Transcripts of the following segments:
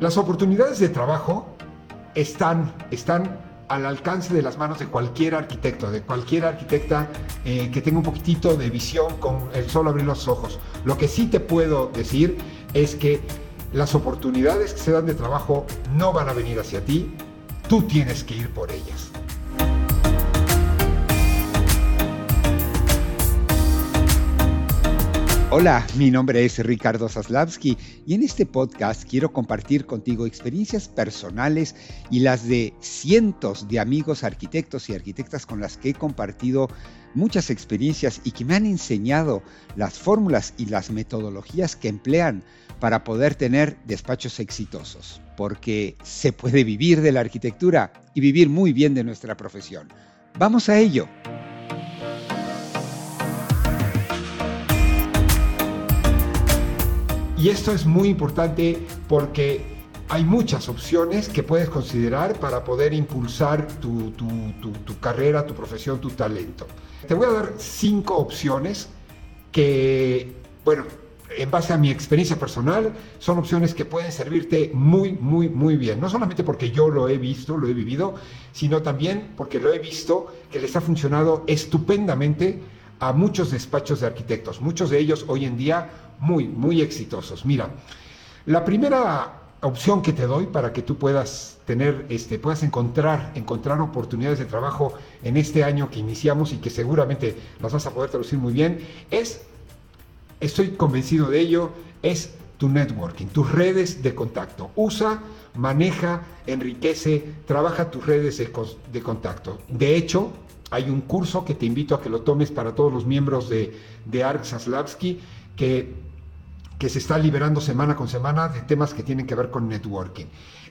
Las oportunidades de trabajo están, están al alcance de las manos de cualquier arquitecto, de cualquier arquitecta eh, que tenga un poquitito de visión con el solo abrir los ojos. Lo que sí te puedo decir es que las oportunidades que se dan de trabajo no van a venir hacia ti, tú tienes que ir por ellas. Hola, mi nombre es Ricardo Zaslavsky y en este podcast quiero compartir contigo experiencias personales y las de cientos de amigos arquitectos y arquitectas con las que he compartido muchas experiencias y que me han enseñado las fórmulas y las metodologías que emplean para poder tener despachos exitosos, porque se puede vivir de la arquitectura y vivir muy bien de nuestra profesión. Vamos a ello. Y esto es muy importante porque hay muchas opciones que puedes considerar para poder impulsar tu, carrera, tu profesión, tu talento. Te voy a dar cinco opciones que, bueno, en base a mi experiencia personal, son opciones que pueden servirte muy, muy, muy bien. No solamente porque yo lo he visto, lo he vivido, sino también porque lo he visto que les ha funcionado estupendamente a muchos despachos de arquitectos. Muchos de ellos hoy en día muy, muy exitosos. Mira, la primera opción que te doy para que tú puedas tener, este, puedas encontrar, encontrar oportunidades de trabajo en este año que iniciamos y que seguramente las vas a poder traducir muy bien, es, estoy convencido de ello, es tu networking, tus redes de contacto. Usa, maneja, enriquece, trabaja tus redes de, contacto. De hecho, hay un curso que te invito a que lo tomes para todos los miembros de, de ARC Saslavsky, que se está liberando semana con semana de temas que tienen que ver con networking.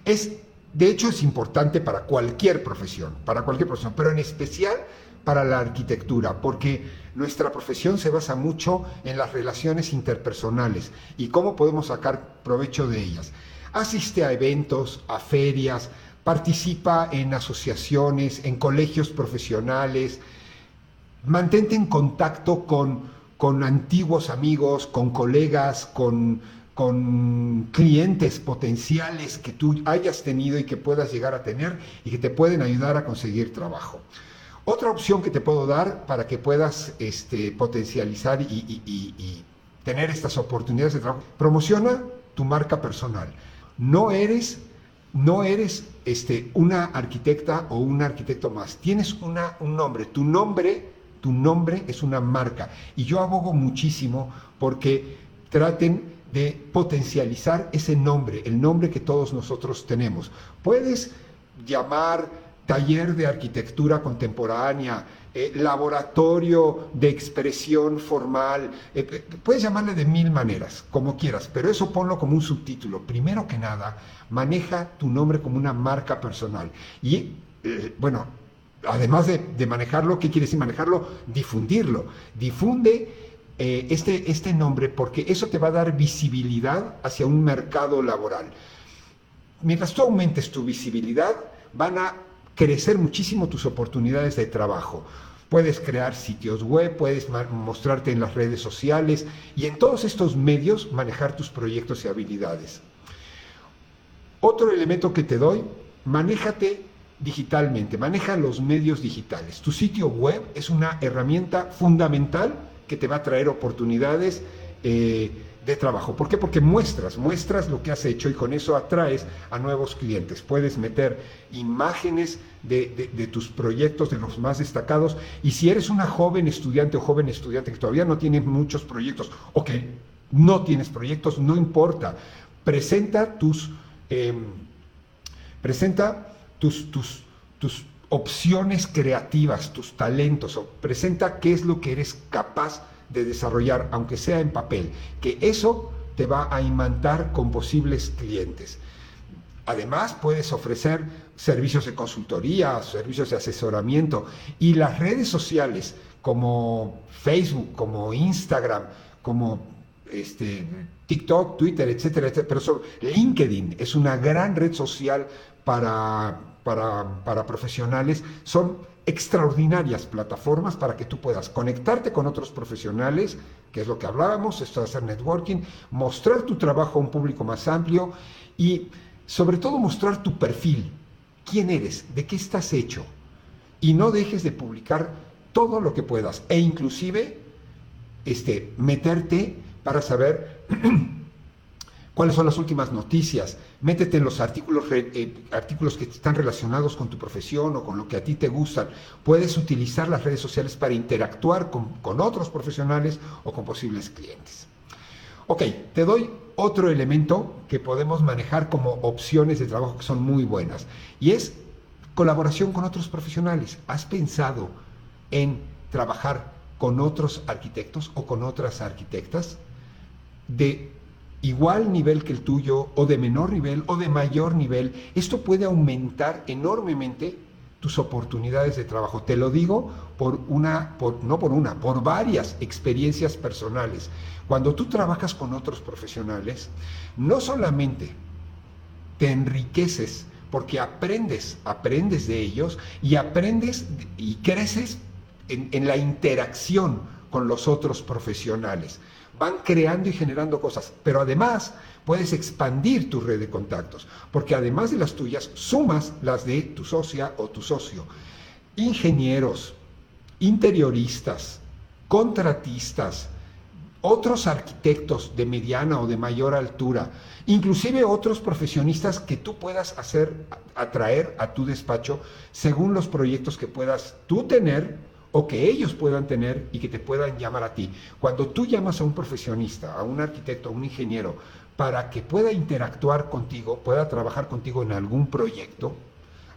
Es, de hecho, es importante para cualquier profesión, para cualquier profesión, pero en especial para la arquitectura, porque nuestra profesión se basa mucho en las relaciones interpersonales y cómo podemos sacar provecho de ellas. Asiste a eventos, a ferias, participa en asociaciones, en colegios profesionales, mantente en contacto con con antiguos amigos, con colegas, con, con clientes potenciales que tú hayas tenido y que puedas llegar a tener y que te pueden ayudar a conseguir trabajo. Otra opción que te puedo dar para que puedas este, potencializar y, tener estas oportunidades de trabajo, promociona tu marca personal. No eres, no eres este, una arquitecta o un arquitecto más. Tienes una, un nombre. Tu nombre tu nombre es una marca. Y yo abogo muchísimo porque traten de potencializar ese nombre, el nombre que todos nosotros tenemos. Puedes llamar taller de arquitectura contemporánea, eh, laboratorio de expresión formal, eh, puedes llamarle de mil maneras, como quieras, pero eso ponlo como un subtítulo. Primero que nada, maneja tu nombre como una marca personal. Y eh, bueno, además de, manejarlo, ¿qué quiere decir manejarlo? Difundirlo. Difunde eh, este, este nombre porque eso te va a dar visibilidad hacia un mercado laboral. Mientras tú aumentes tu visibilidad, van a crecer muchísimo tus oportunidades de trabajo. Puedes crear sitios web, puedes mostrarte en las redes sociales y en todos estos medios manejar tus proyectos y habilidades. Otro elemento que te doy, manéjate digitalmente, maneja los medios digitales. Tu sitio web es una herramienta fundamental que te va a traer oportunidades eh, de trabajo. ¿Por qué? Porque muestras, muestras lo que has hecho y con eso atraes a nuevos clientes. Puedes meter imágenes de, de, tus proyectos, de los más destacados. Y si eres una joven estudiante o joven estudiante que todavía no tiene muchos proyectos o que no tienes proyectos, no importa. Presenta tus... Em, presenta tus, tus, tus opciones creativas, tus talentos, o presenta qué es lo que eres capaz de desarrollar, aunque sea en papel, que eso te va a imantar con posibles clientes. Además, puedes ofrecer servicios de consultoría, servicios de asesoramiento y las redes sociales como Facebook, como Instagram, como este, TikTok, Twitter, etcétera, etcétera. Pero sobre LinkedIn es una gran red social para, para, profesionales son extraordinarias plataformas para que tú puedas conectarte con otros profesionales, que es lo que hablábamos, esto de hacer networking, mostrar tu trabajo a un público más amplio y sobre todo mostrar tu perfil, quién eres, de qué estás hecho, y no dejes de publicar todo lo que puedas, e inclusive este, meterte para saber cuáles son las últimas noticias, métete en los artículos, eh, artículos que están relacionados con tu profesión o con lo que a ti te gustan. Puedes utilizar las redes sociales para interactuar con, con otros profesionales o con posibles clientes. Ok, te doy otro elemento que podemos manejar como opciones de trabajo que son muy buenas y es colaboración con otros profesionales. ¿Has pensado en trabajar con otros arquitectos o con otras arquitectas de igual nivel que el tuyo o de menor nivel o de mayor nivel, esto puede aumentar enormemente tus oportunidades de trabajo. Te lo digo por una, por, no por una, por varias experiencias personales. Cuando tú trabajas con otros profesionales, no solamente te enriqueces porque aprendes, aprendes de ellos y aprendes y creces en, en la interacción con los otros profesionales van creando y generando cosas, pero además puedes expandir tu red de contactos, porque además de las tuyas, sumas las de tu socia o tu socio. Ingenieros, interioristas, contratistas, otros arquitectos de mediana o de mayor altura, inclusive otros profesionistas que tú puedas hacer atraer a tu despacho según los proyectos que puedas tú tener o que ellos puedan tener y que te puedan llamar a ti. Cuando tú llamas a un profesionista, a un arquitecto, a un ingeniero, para que pueda interactuar contigo, pueda trabajar contigo en algún proyecto,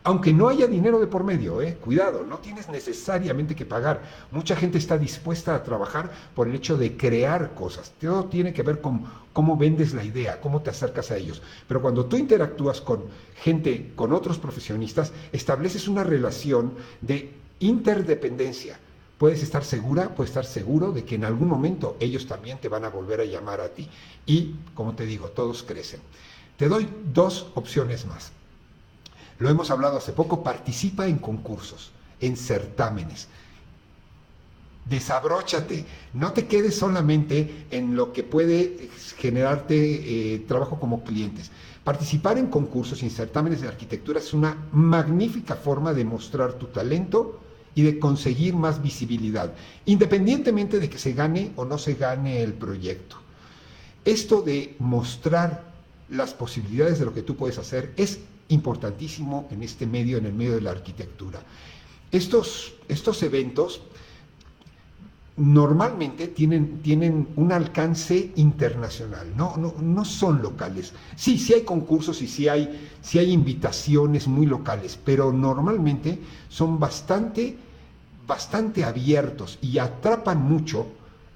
aunque no haya dinero de por medio, ¿eh? cuidado, no tienes necesariamente que pagar. Mucha gente está dispuesta a trabajar por el hecho de crear cosas. Todo tiene que ver con cómo vendes la idea, cómo te acercas a ellos. Pero cuando tú interactúas con gente, con otros profesionistas, estableces una relación de interdependencia. Puedes estar segura, puedes estar seguro de que en algún momento ellos también te van a volver a llamar a ti. Y, como te digo, todos crecen. Te doy dos opciones más. Lo hemos hablado hace poco, participa en concursos, en certámenes. Desabróchate, no te quedes solamente en lo que puede generarte eh, trabajo como clientes. Participar en concursos y en certámenes de arquitectura es una magnífica forma de mostrar tu talento, y de conseguir más visibilidad, independientemente de que se gane o no se gane el proyecto. Esto de mostrar las posibilidades de lo que tú puedes hacer es importantísimo en este medio, en el medio de la arquitectura. Estos, estos eventos normalmente tienen, tienen un alcance internacional, no, no, no, son locales. Sí, sí hay concursos y sí hay, sí hay invitaciones muy locales, pero normalmente son bastante, bastante abiertos y atrapan mucho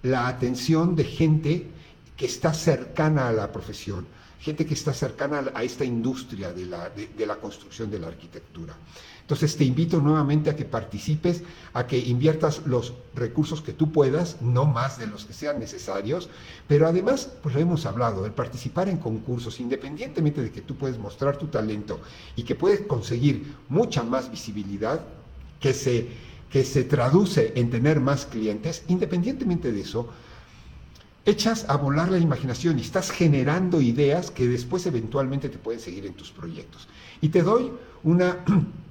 la atención de gente que está cercana a la profesión, gente que está cercana a esta industria de la, de la construcción de la arquitectura. Entonces te invito nuevamente a que participes, a que inviertas los recursos que tú puedas, no más de los que sean necesarios, pero además, pues lo hemos hablado, el participar en concursos, independientemente de que tú puedes mostrar tu talento y que puedes conseguir mucha más visibilidad, que se, que se traduce en tener más clientes, independientemente de eso, echas a volar la imaginación y estás generando ideas que después eventualmente te pueden seguir en tus proyectos. Y te doy una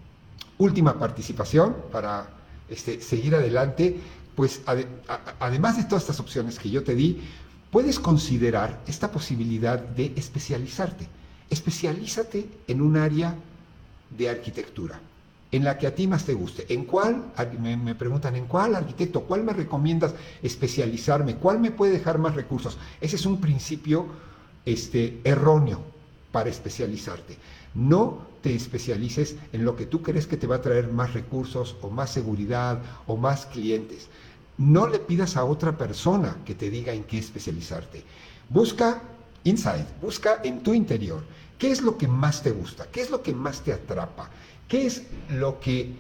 última participación para este, seguir adelante, pues además de todas estas opciones que yo te di, puedes considerar esta posibilidad de especializarte. Especialízate en un área de arquitectura, en la que a ti más te guste. ¿En cuál? Me, preguntan, ¿en cuál arquitecto? ¿Cuál me recomiendas especializarme? ¿Cuál me puede dejar más recursos? Ese es un principio este, erróneo para especializarte. No te especialices en lo que tú crees que te va a traer más recursos o más seguridad o más clientes. No le pidas a otra persona que te diga en qué especializarte. Busca inside, busca en tu interior. ¿Qué es lo que más te gusta? ¿Qué es lo que más te atrapa? ¿Qué es lo que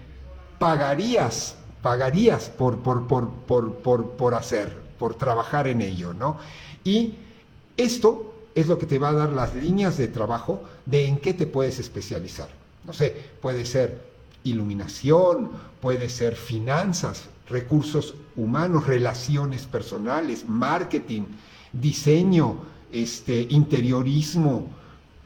pagarías, pagarías por, por, por, por, por hacer, por trabajar en ello, ¿no? Y esto es lo que te va a dar las líneas de trabajo de en qué te puedes especializar. No sé, puede ser iluminación, puede ser finanzas, recursos humanos, relaciones personales, marketing, diseño, este, interiorismo,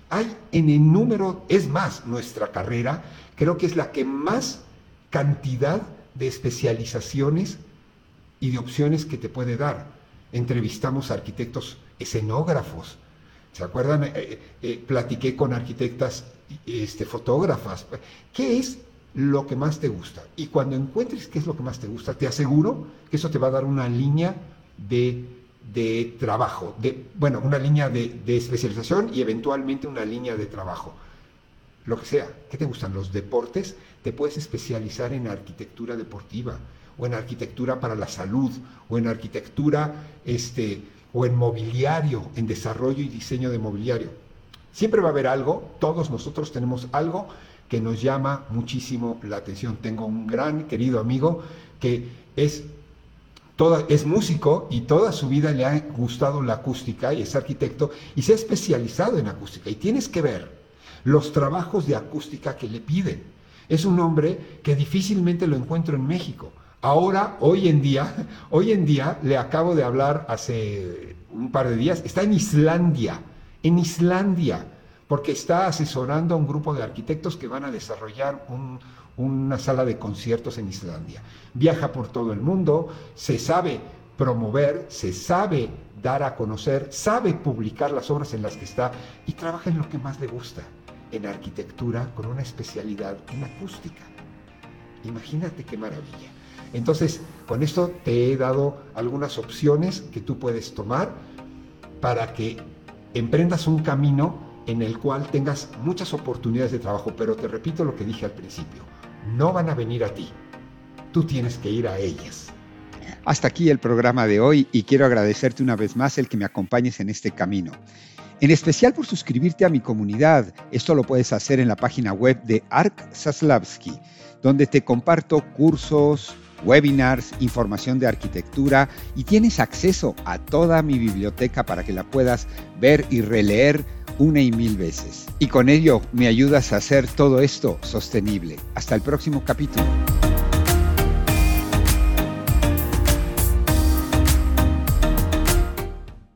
Hay en el número, es más, nuestra carrera creo que es la que más cantidad de especializaciones y de opciones que te puede dar. Entrevistamos a arquitectos escenógrafos, ¿se acuerdan? Eh, eh, eh, platiqué con arquitectas este, fotógrafas. ¿Qué es lo que más te gusta? Y cuando encuentres qué es lo que más te gusta, te aseguro que eso te va a dar una línea de de trabajo, de, bueno, una línea de, especialización y eventualmente una línea de trabajo. Lo que sea, ¿qué te gustan? Los deportes, te puedes especializar en arquitectura deportiva o en arquitectura para la salud o en arquitectura este, o en mobiliario, en desarrollo y diseño de mobiliario. Siempre va a haber algo, todos nosotros tenemos algo que nos llama muchísimo la atención. Tengo un gran querido amigo que es es músico y toda su vida le ha gustado la acústica y es arquitecto y se ha especializado en acústica. Y tienes que ver los trabajos de acústica que le piden. Es un hombre que difícilmente lo encuentro en México. Ahora, hoy en día, hoy en día le acabo de hablar hace un par de días, está en Islandia, en Islandia, porque está asesorando a un grupo de arquitectos que van a desarrollar un, una sala de conciertos en Islandia. Viaja por todo el mundo, se sabe promover, se sabe dar a conocer, sabe publicar las obras en las que está y trabaja en lo que más le gusta, en arquitectura con una especialidad en acústica. Imagínate qué maravilla. Entonces, con esto te he dado algunas opciones que tú puedes tomar para que emprendas un camino en el cual tengas muchas oportunidades de trabajo, pero te repito lo que dije al principio no van a venir a ti. Tú tienes que ir a ellas. Hasta aquí el programa de hoy y quiero agradecerte una vez más el que me acompañes en este camino. En especial por suscribirte a mi comunidad. Esto lo puedes hacer en la página web de Ark Saslavsky, donde te comparto cursos, webinars, información de arquitectura y tienes acceso a toda mi biblioteca para que la puedas ver y releer una y mil veces. Y con ello me ayudas a hacer todo esto sostenible. Hasta el próximo capítulo.